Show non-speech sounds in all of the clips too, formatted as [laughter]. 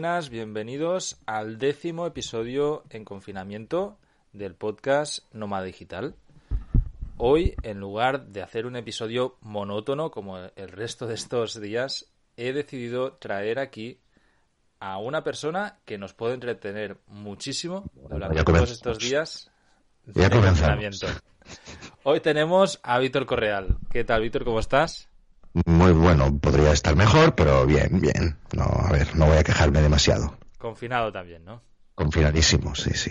buenas, bienvenidos al décimo episodio en confinamiento del podcast Nómada Digital. Hoy, en lugar de hacer un episodio monótono como el resto de estos días, he decidido traer aquí a una persona que nos puede entretener muchísimo durante todos estos días de confinamiento. Hoy tenemos a Víctor Correal. ¿Qué tal, Víctor? ¿Cómo estás? Muy bueno, podría estar mejor, pero bien, bien. No, a ver, no voy a quejarme demasiado. Confinado también, ¿no? Confinadísimo, sí, sí.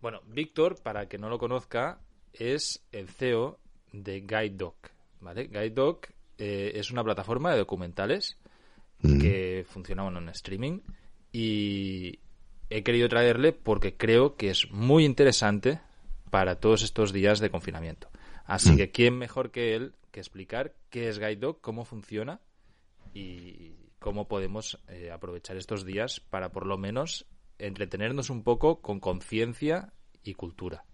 Bueno, Víctor, para que no lo conozca, es el CEO de Guide ¿vale? Guide eh, es una plataforma de documentales mm. que funciona en streaming y he querido traerle porque creo que es muy interesante para todos estos días de confinamiento. Así mm. que, ¿quién mejor que él que explicar qué es Guide cómo funciona y cómo podemos eh, aprovechar estos días para por lo menos entretenernos un poco con conciencia y cultura?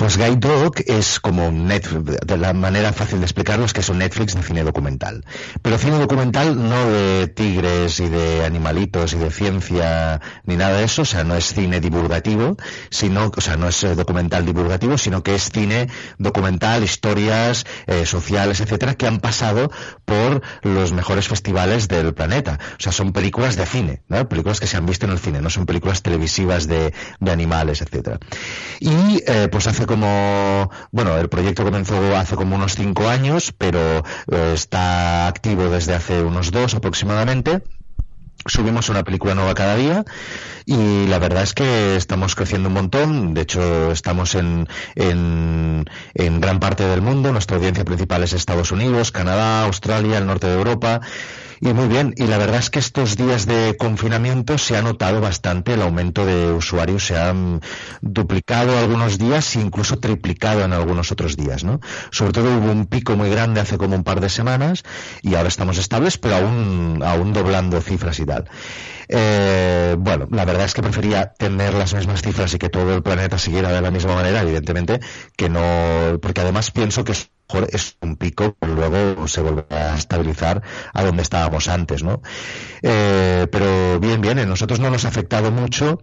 Pues Guide Dog es como Netflix, de la manera fácil de explicarlo es que es un Netflix de cine documental. Pero cine documental no de tigres y de animalitos y de ciencia ni nada de eso, o sea, no es cine divulgativo, sino, o sea, no es eh, documental divulgativo, sino que es cine documental, historias eh, sociales, etcétera, que han pasado por los mejores festivales del planeta. O sea, son películas de cine, ¿no? Películas que se han visto en el cine, no son películas televisivas de, de animales, etcétera. Y eh, pues hace como, bueno, el proyecto comenzó hace como unos cinco años, pero eh, está activo desde hace unos dos aproximadamente. Subimos una película nueva cada día y la verdad es que estamos creciendo un montón. De hecho, estamos en, en, en gran parte del mundo. Nuestra audiencia principal es Estados Unidos, Canadá, Australia, el norte de Europa y muy bien, y la verdad es que estos días de confinamiento se ha notado bastante el aumento de usuarios, se han duplicado algunos días e incluso triplicado en algunos otros días, ¿no? Sobre todo hubo un pico muy grande hace como un par de semanas y ahora estamos estables, pero aún, aún doblando cifras y tal. Eh, bueno, la verdad es que prefería tener las mismas cifras y que todo el planeta siguiera de la misma manera, evidentemente, que no, porque además pienso que es un pico, pero luego se vuelve a estabilizar a donde estábamos antes, ¿no? Eh, pero bien, bien, a nosotros no nos ha afectado mucho.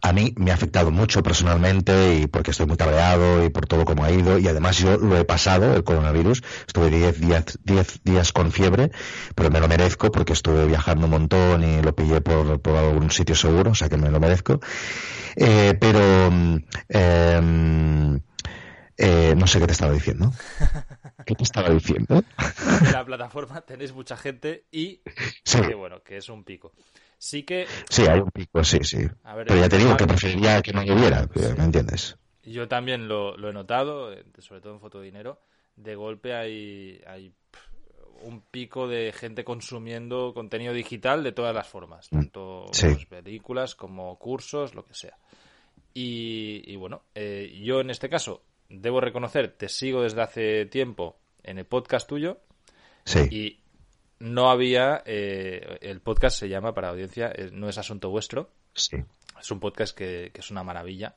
A mí me ha afectado mucho personalmente y porque estoy muy cabreado y por todo como ha ido y además yo lo he pasado, el coronavirus, estuve 10 días, diez días con fiebre, pero me lo merezco porque estuve viajando un montón y lo pillé por, por algún sitio seguro, o sea que me lo merezco. Eh, pero eh, eh, no sé qué te estaba diciendo. [laughs] ¿Qué te estaba diciendo? En la plataforma tenéis mucha gente y que bueno, que es un pico. Sí que. Sí, hay un pico, sí, sí. Pero ya te digo que preferiría que no lloviera, ¿me entiendes? Yo también lo, he notado, eh, sobre todo en fotodinero. De golpe hay, hay un pico de gente consumiendo contenido digital de todas las formas, mm, tanto películas como cursos, lo que sea. Y, bueno, eh, yo en este caso debo reconocer, te sigo desde hace tiempo en el podcast tuyo. Sí. Y no había. Eh, el podcast se llama para audiencia, eh, no es asunto vuestro. Sí. Es un podcast que, es una maravilla.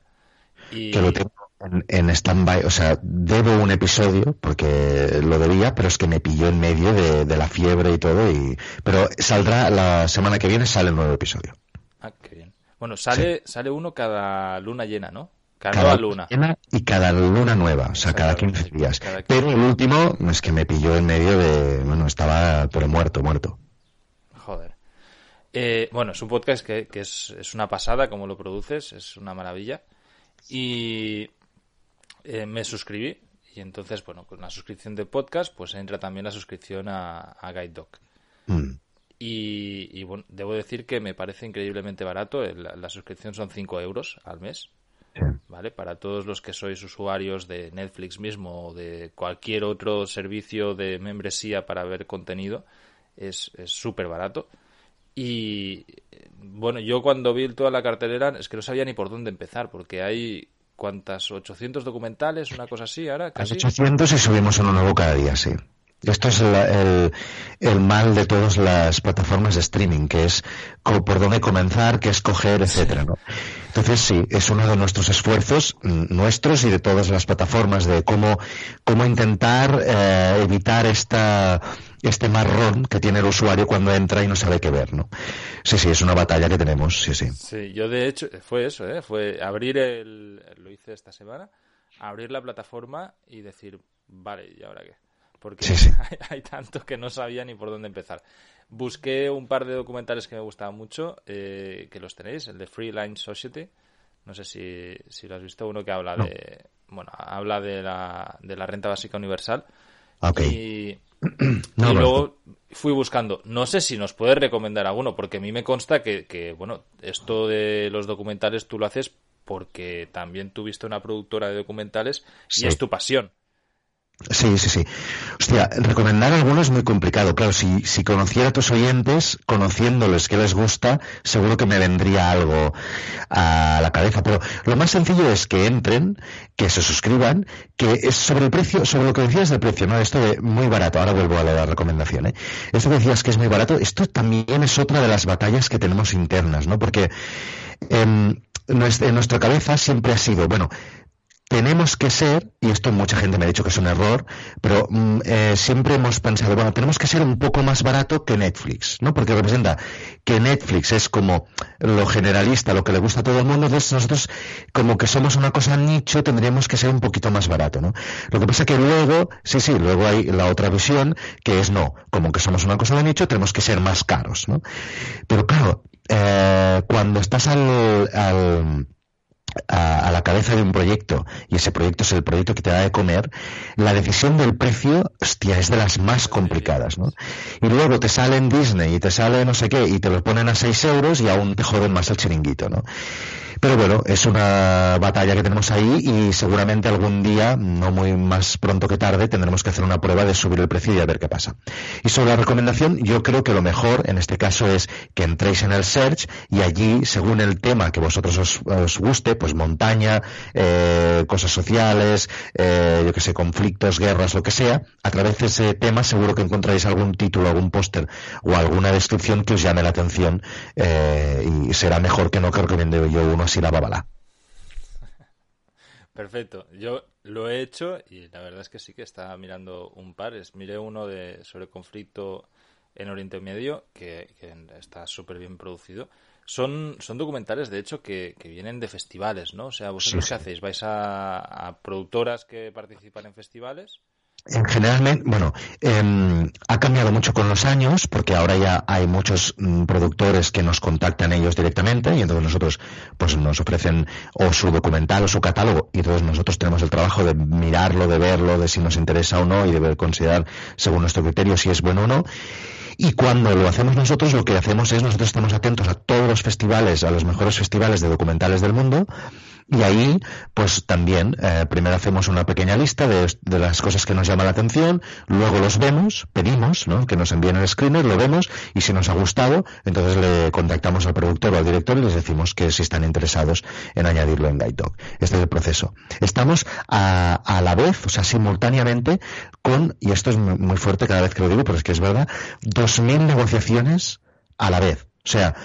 Y... Que lo tengo en, en stand-by, o sea, debo un episodio porque lo debía, pero es que me pilló en medio de, la fiebre y todo. y Pero saldrá la semana que viene, sale el nuevo episodio. Ah, qué bien. Bueno, sale, sale uno cada luna llena, ¿no? Cada, luna. Y cada luna nueva, o sea, cada 15 días. Pero el último es que me pilló en medio de. Bueno, estaba, pero muerto, muerto. Joder. Eh, bueno, es un podcast que, es, una pasada como lo produces, es una maravilla. Y eh, me suscribí. Y entonces, bueno, con la suscripción de podcast, pues entra también la suscripción a, a Guide Dog. Mm. Y, bueno, debo decir que me parece increíblemente barato. La, la suscripción son 5 euros al mes. ¿Vale? Para todos los que sois usuarios de Netflix mismo o de cualquier otro servicio de membresía para ver contenido, es súper barato. Y bueno, yo cuando vi toda la cartelera es que no sabía ni por dónde empezar, porque hay ¿cuántas? ¿800 documentales? Una cosa así ahora. Casi. 800 y subimos uno nuevo cada día, sí. Esto es el, el, mal de todas las plataformas de streaming, que es por dónde comenzar, qué escoger, etcétera, ¿no? Entonces sí, es uno de nuestros esfuerzos, nuestros y de todas las plataformas, de cómo, cómo intentar eh, evitar esta, este marrón que tiene el usuario cuando entra y no sabe qué ver, ¿no? Sí, sí, es una batalla que tenemos, sí, sí. Sí, yo de hecho, fue eso, ¿eh? Fue abrir el, lo hice esta semana, abrir la plataforma y decir, vale, ¿y ahora qué? Porque [laughs] Hay, tanto que no sabía ni por dónde empezar. Busqué un par de documentales que me gustaban mucho, eh, que los tenéis, el de Free Line Society, no sé si, si lo has visto, uno que habla de, bueno, habla de la, de la renta básica universal. Y, [clears throat] luego fui buscando, no sé si nos puedes recomendar alguno, porque a mí me consta que, que, bueno, esto de los documentales tú lo haces porque también tuviste una productora de documentales y es tu pasión. Sí, sí, sí. Hostia, recomendar alguno es muy complicado. Claro, si, si conociera a tus oyentes, conociéndoles qué les gusta, seguro que me vendría algo a la cabeza. Pero lo más sencillo es que entren, que se suscriban, que es sobre el precio, sobre lo que decías del precio, ¿no? Esto de muy barato. Ahora vuelvo a la recomendación, ¿eh? Esto que decías que es muy barato, esto también es otra de las batallas que tenemos internas, ¿no? Porque en nuestra cabeza siempre ha sido, bueno, tenemos que ser, y esto mucha gente me ha dicho que es un error, pero mm, eh, siempre hemos pensado, bueno, tenemos que ser un poco más barato que Netflix, ¿no? Porque representa que Netflix es como lo generalista, lo que le gusta a todo el mundo, entonces nosotros, como que somos una cosa nicho, tendríamos que ser un poquito más barato, ¿no? Lo que pasa que luego, sí, sí, luego hay la otra visión, que es no, como que somos una cosa de nicho, tenemos que ser más caros, ¿no? Pero claro, eh, cuando estás al, al cabeza de un proyecto y ese proyecto es el proyecto que te da de comer, la decisión del precio, hostia, es de las más complicadas, ¿no? Y luego te sale en Disney y te sale no sé qué y te lo ponen a 6 euros y aún te joden más el chiringuito, ¿no? Pero bueno, es una batalla que tenemos ahí y seguramente algún día, no muy más pronto que tarde, tendremos que hacer una prueba de subir el precio y a ver qué pasa. Y sobre la recomendación, yo creo que lo mejor en este caso es que entréis en el search y allí, según el tema que vosotros os, guste, pues montaña, eh, cosas sociales, eh, yo que sé, conflictos, guerras, lo que sea, a través de ese tema seguro que encontraréis algún título, algún póster o alguna descripción que os llame la atención eh, y será mejor que no que recomiende yo uno así la babala. Perfecto. Yo lo he hecho y la verdad es que sí que estaba mirando un par. Es, miré uno de sobre conflicto en Oriente Medio que, está súper bien producido. Son, son documentales, de hecho, que, vienen de festivales, ¿no? O sea, ¿vosotros qué hacéis? ¿Vais a productoras que participan en festivales? Generalmente, bueno, em, ha cambiado mucho con los años porque ahora ya hay muchos mm, productores que nos contactan ellos directamente y entonces nosotros pues nos ofrecen o su documental o su catálogo y entonces nosotros tenemos el trabajo de mirarlo, de verlo, de si nos interesa o no y de considerar según nuestro criterio si es bueno o no. Y cuando lo hacemos nosotros, lo que hacemos es nosotros estamos atentos a todos los festivales, a los mejores festivales de documentales del mundo y ahí, pues también, eh, primero hacemos una pequeña lista de, de, las cosas que nos llaman la atención, luego los vemos, pedimos, ¿no? Que nos envíen el screener, lo vemos, y si nos ha gustado, entonces le contactamos al productor o al director y les decimos que si están interesados en añadirlo en Guide Este es el proceso. Estamos a, a la vez, o sea, simultáneamente, con, y esto es muy fuerte cada vez que lo digo, pero es que es verdad, 2.000 negociaciones a la vez. O sea,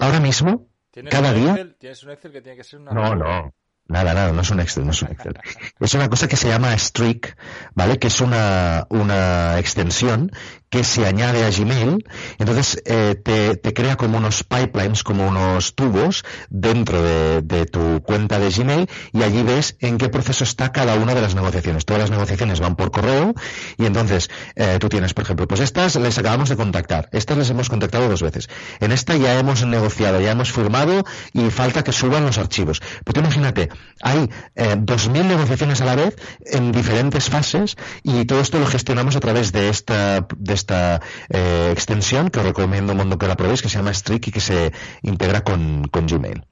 ahora mismo, cada día. ¿Tienes un Excel que tiene que ser una. No, no. Nada, nada, no es un Excel, no es un Excel. Es una cosa que se llama Streak, ¿vale? Que es una, una extensión que se añade a Gmail. Entonces eh, te, te, crea como unos pipelines, como unos tubos dentro de, de, tu cuenta de Gmail y allí ves en qué proceso está cada una de las negociaciones. Todas las negociaciones van por correo y entonces eh, tú tienes, por ejemplo, pues estas les acabamos de contactar, estas les hemos contactado dos veces. En esta ya hemos negociado, ya hemos firmado y falta que suban los archivos. Pero tú imagínate, hay eh, 2.000 negociaciones a la vez en diferentes fases y todo esto lo gestionamos a través de esta, de esta eh, extensión que os recomiendo un mundo que la probéis, que se llama Streak y que se integra con, Gmail.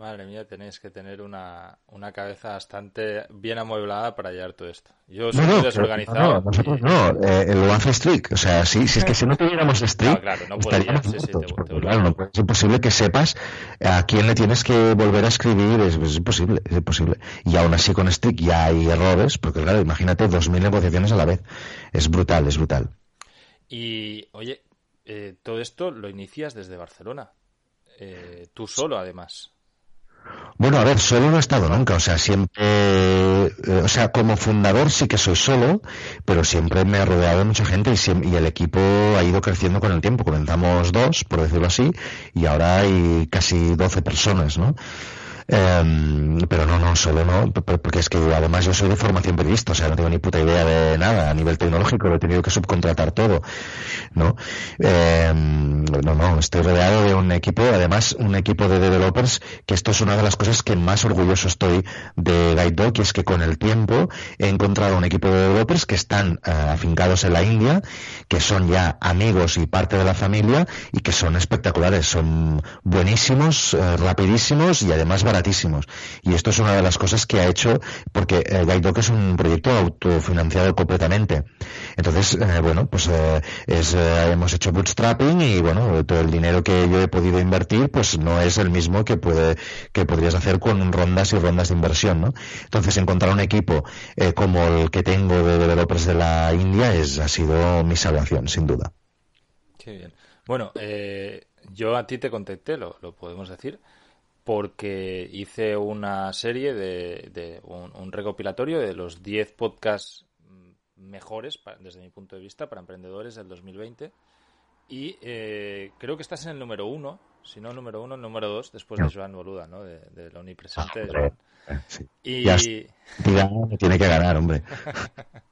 Madre mía, tenéis que tener una, una cabeza bastante bien amueblada para hallar todo esto. Yo soy no, desorganizado. No, nosotros no, eh, hace Strict. O sea, si, si es que si no tuviéramos Strict, [laughs] no, claro, no estaríamos sí, sí, te, claro, no, es imposible que sepas a quién le tienes que volver a escribir, es, es, imposible, es imposible. Y aún así con Strict ya hay errores, porque claro, imagínate 2.000 negociaciones a la vez. Es brutal, es brutal. Y, oye, eh, todo esto lo inicias desde Barcelona. Eh, tú solo, además. Bueno, a ver, solo no he estado nunca, o sea, siempre, eh, o sea, como fundador sí que soy solo, pero siempre me ha rodeado de mucha gente y, y, el equipo ha ido creciendo con el tiempo. Comenzamos dos, por decirlo así, y ahora hay casi 12 personas, ¿no? Em, pero no, no, solo no, porque es que además yo soy de formación periodista, o sea, no tengo ni puta idea de nada a nivel tecnológico, lo he tenido que subcontratar todo, ¿no? Em, no, no, estoy rodeado de un equipo, además un equipo de developers, que esto es una de las cosas que más orgulloso estoy de Guide y es que con el tiempo he encontrado un equipo de developers que están uh, afincados en la India, que son ya amigos y parte de la familia y que son espectaculares, son buenísimos, uh, rapidísimos y además baratos y esto es una de las cosas que ha hecho, porque eh, Guidedoc es un proyecto autofinanciado completamente. Entonces, eh, bueno, pues eh, es, eh, hemos hecho bootstrapping y bueno, todo el dinero que yo he podido invertir, pues no es el mismo que puede, que podrías hacer con rondas y rondas de inversión, ¿no? Entonces, encontrar un equipo eh, como el que tengo de developers de la India es, ha sido mi salvación, sin duda. Qué bien. Bueno, eh, yo a ti te contacté, lo, lo podemos decir, porque hice una serie de, de un, un, recopilatorio de los 10 podcasts mejores, para, desde mi punto de vista, para emprendedores del 2020. Y eh, creo que estás en el número uno, si no el número uno, el número dos, después de Joan Boluda, ¿no? De, de la omnipresente. Ah, sí. Y... Ya, tiene que ganar, hombre. [laughs]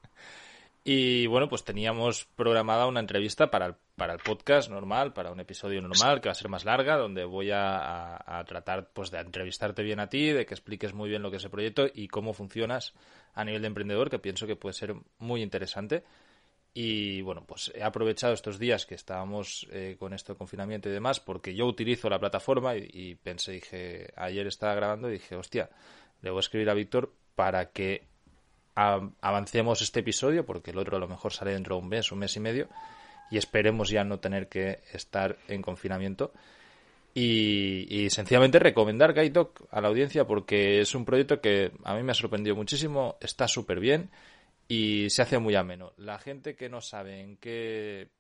Y bueno, pues teníamos programada una entrevista para el, para el podcast normal, para un episodio normal, que va a ser más larga, donde voy a, a, a, tratar pues de entrevistarte bien a ti, de que expliques muy bien lo que es el proyecto y cómo funcionas a nivel de emprendedor, que pienso que puede ser muy interesante. Y bueno, pues he aprovechado estos días que estábamos eh, con esto de confinamiento y demás, porque yo utilizo la plataforma y, pensé, dije, ayer estaba grabando y dije, hostia, le voy a escribir a Víctor para que avancemos este episodio, porque el otro a lo mejor sale dentro de un mes, un mes y medio, y esperemos ya no tener que estar en confinamiento. Y, sencillamente recomendar Guidedoc a la audiencia porque es un proyecto que a mí me ha sorprendido muchísimo, está súper bien y se hace muy ameno. La gente que no sabe en qué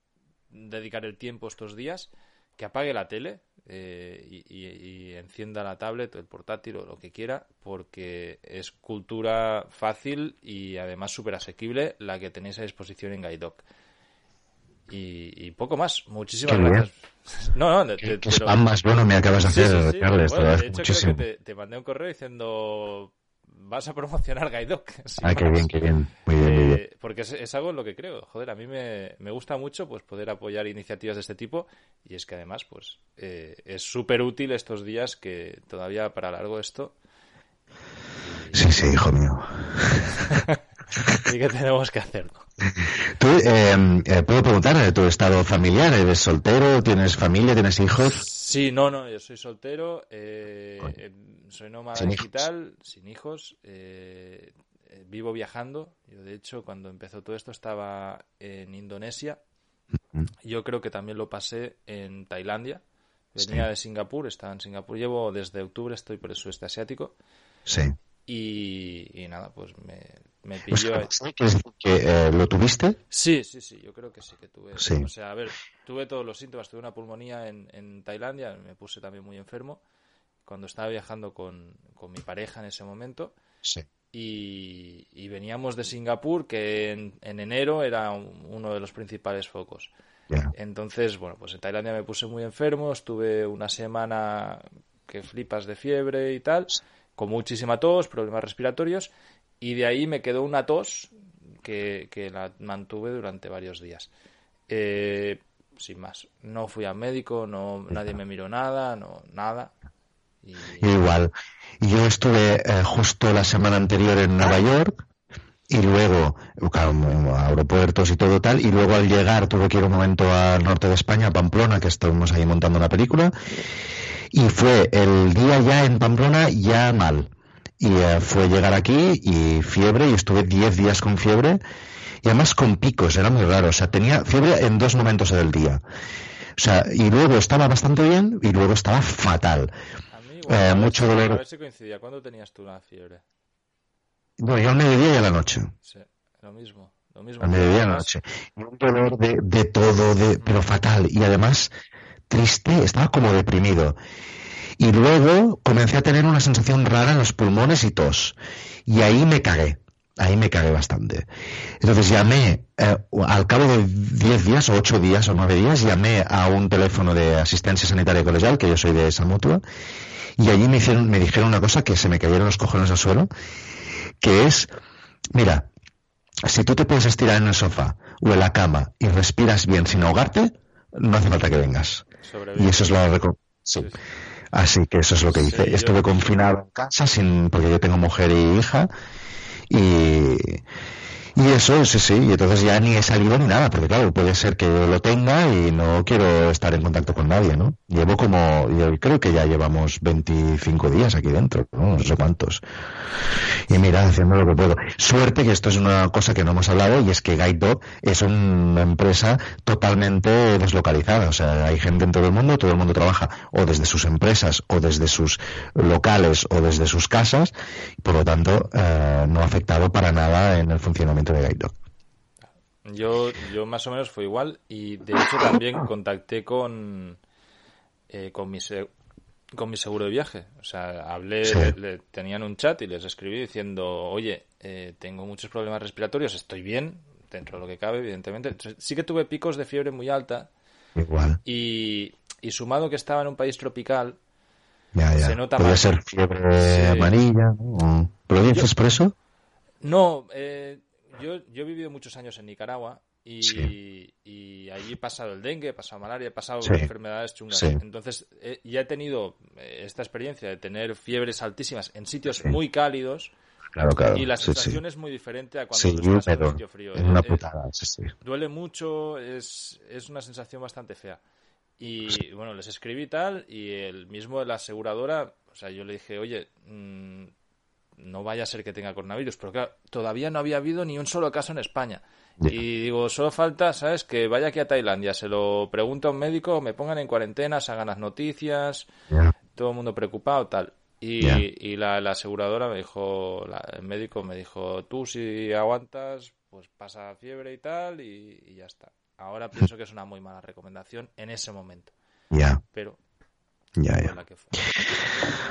dedicar el tiempo estos días, que apague la tele, eh, y, y, encienda la tablet, el portátil o lo que quiera, porque es cultura fácil y además súper asequible la que tenéis a disposición en Guidedoc. Y, y, poco más. Muchísimas Qué gracias. [laughs] No, no, te, más bueno me acabas de hacer, sí, sí, Carles. Bueno, de hecho, muchísimo. creo que te, te, mandé un correo diciendo vas a promocionar Guidedoc. [laughs] Ah, qué bien, qué bien. Muy bien, muy bien. Eh, porque es, es, algo en lo que creo. Joder, a mí me, me, gusta mucho pues poder apoyar iniciativas de este tipo y es que además pues eh, es súper útil estos días que todavía para largo esto. Sí, sí, hijo mío. [laughs] [laughs] y que tenemos que hacerlo. ¿Tú, eh, eh, puedo preguntar, tu estado familiar? ¿Eres soltero? ¿Tienes familia? ¿Tienes hijos? Sí, no, no, yo soy soltero, eh, soy nómada sin digital, hijos. sin hijos, eh, vivo viajando. Yo, de hecho, cuando empezó todo esto estaba en Indonesia. Yo creo que también lo pasé en Tailandia. Venía sí. de Singapur, estaba en Singapur. Llevo desde octubre, estoy por el sudeste asiático. Sí. Y, y nada, pues me, me pilló. Pues, ¿Que, que eh, lo tuviste? Sí, sí, sí, yo creo que sí que tuve. Sí. O sea, a ver, tuve todos los síntomas. Tuve una pulmonía en, en Tailandia, me puse también muy enfermo cuando estaba viajando con, con mi pareja en ese momento. Sí. Y, y, veníamos de Singapur, que en, en enero era un, uno de los principales focos. Yeah. Entonces, bueno, pues en Tailandia me puse muy enfermo, estuve una semana que flipas de fiebre y tal, con muchísima tos, problemas respiratorios, y de ahí me quedó una tos que, la mantuve durante varios días. Eh, sin más, no fui al médico, no, nadie me miró nada, no, nada. Y... Igual. Yo estuve eh, justo la semana anterior en Nueva York y luego a aeropuertos y todo tal, y luego al llegar tuve que ir un momento al norte de España, a Pamplona, que estuvimos ahí montando una película, y fue el día ya en Pamplona ya mal. Y eh, fue llegar aquí y fiebre, y estuve 10 días con fiebre, y además con picos, era muy raro, o sea, tenía fiebre en dos momentos del día. O sea, y luego estaba bastante bien y luego estaba fatal. eh, mucho dolor. A ver si coincidía. ¿Cuándo tenías tú la fiebre? Bueno, yo al mediodía y a la noche. Sí, lo mismo. Lo mismo. Al mediodía y a la noche. un dolor de, de todo, de, pero fatal. Y además, triste, estaba como deprimido. Y luego comencé a tener una sensación rara en los pulmones y tos. Y ahí me cagué ahí me cagué bastante. Entonces llamé, eh, al cabo de 10 días o 8 días o 9 días, llamé a un teléfono de asistencia sanitaria colegial, que yo soy de esa mutua, y allí me, hicieron, me dijeron una cosa que se me cayeron los cojones al suelo, que es, mira, si tú te puedes estirar en el sofá o en la cama y respiras bien sin ahogarte, no hace falta que vengas. Y eso es lo sí. Así que eso es lo que hice. Estuve confinado en casa sin, porque yo tengo mujer y hija y, y eso, sí, sí, y entonces ya ni he salido ni nada, porque claro, puede ser que lo tenga y no quiero estar en contacto con nadie, ¿no? Llevo como, yo creo que ya llevamos 25 días aquí dentro, ¿no? sé cuántos. Y mira, haciendo lo que puedo. Suerte que esto es una cosa que no hemos hablado y es que Guide Dog es una empresa totalmente deslocalizada, o sea, hay gente en todo el mundo, todo el mundo trabaja o desde sus empresas o desde sus locales o desde sus casas, por lo tanto, eh, no ha afectado para nada en el funcionamiento de Yo, yo más o menos fue igual y de hecho también contacté con, eh, con, mi, con mi seguro de viaje. O sea, hablé, tenían un chat y les escribí diciendo, oye, eh, tengo muchos problemas respiratorios, estoy bien, dentro de lo que cabe, evidentemente. sí que tuve picos de fiebre muy alta. Igual. Y, y sumado que estaba en un país tropical, se nota Puede ser fiebre amarilla, ¿no? ¿Pero dices por eso? No, eh, yo, yo he vivido muchos años en Nicaragua y, y allí he pasado el dengue, he pasado malaria, he pasado enfermedades chungas. Entonces, eh, ya he tenido eh, esta experiencia de tener fiebres altísimas en sitios muy cálidos. Y la sensación es muy diferente a cuando estás en un sitio frío. una eh, putada, duele mucho, es, es una sensación bastante fea. Y bueno, les escribí tal y el mismo de la aseguradora, o sea, yo le dije, oye, mmm, no vaya a ser que tenga coronavirus, pero claro, todavía no había habido ni un solo caso en España. Y digo, solo falta, ¿sabes? Que vaya aquí a Tailandia, se lo pregunta a un médico, me pongan en cuarentena, se hagan las noticias, todo el mundo preocupado, tal. Y, y la, aseguradora me dijo, el médico me dijo, tú si aguantas, pues pasa fiebre y tal, y, ya está. Ahora pienso que es una muy mala recomendación en ese momento. Ya. Pero. Ya, ya.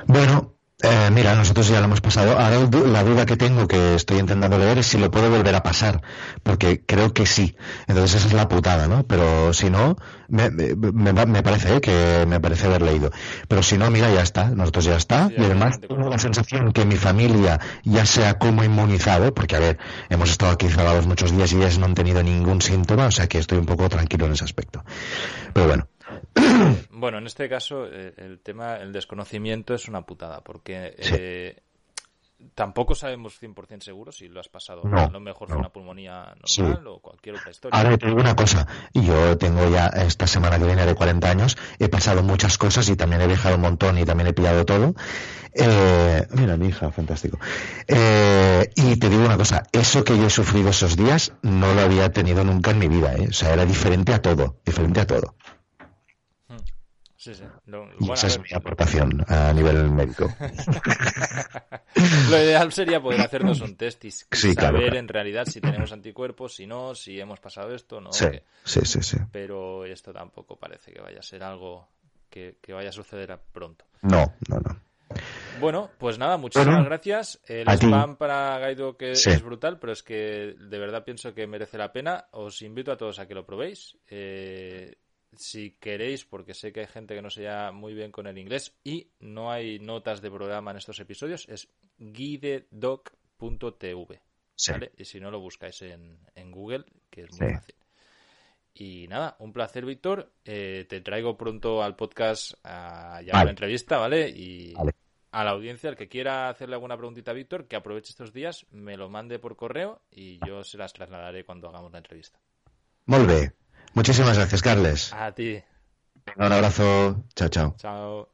Bueno, eh, mira, nosotros ya lo hemos pasado. Ahora la duda que tengo, que estoy intentando leer, es si lo puedo volver a pasar, porque creo que sí. Entonces esa es la putada, ¿no? Pero si no, me, me, parece ¿eh? que me parece haber leído. Pero si no, mira, ya está. Nosotros ya está. y además tengo la sensación que mi familia ya sea como inmunizado, porque a ver, hemos estado aquí cerrados muchos días y ellas no han tenido ningún síntoma, o sea que estoy un poco tranquilo en ese aspecto. Pero bueno. [clears throat] Bueno, en este caso eh, el tema, el desconocimiento es una putada, porque eh, tampoco sabemos 100% seguro si lo has pasado. a lo mejor fue una pulmonía normal o cualquier otra historia. Ahora te digo una cosa, yo tengo ya esta semana que viene de 40 años, he pasado muchas cosas y también he dejado un montón y también he pillado todo. Eh, mira, mi hija, fantástico. y te digo una cosa, eso que yo he sufrido esos días no lo había tenido nunca en mi vida, o sea, era diferente a todo, diferente a todo. Y esa es mi aportación a nivel médico. [laughs] Lo ideal sería poder hacernos un test y [laughs] saber en realidad si tenemos anticuerpos, si no, si hemos pasado esto, no. Sí, sí, sí, Pero esto tampoco parece que vaya a ser algo que, vaya a suceder pronto. No, no, no. Bueno, pues nada, muchísimas gracias. El spam para Gaido que es brutal, pero es que de verdad pienso que merece la pena. Os invito a todos a que lo probéis. Eh, si queréis, porque sé que hay gente que no se muy bien con el inglés y no hay notas de programa en estos episodios, es guidedoc.tv. ¿vale? Y si no, lo buscáis en, en Google, que es muy fácil. Y nada, un placer, Víctor. Eh, te traigo pronto al podcast a ya la entrevista, ¿vale? Y a la audiencia, el que quiera hacerle alguna preguntita a Víctor, que aproveche estos días, me lo mande por correo y yo se las trasladaré cuando hagamos la entrevista. Muy bien. Muchísimas gracias, Carles. A ti. Un abrazo. Chao, chao. Chao.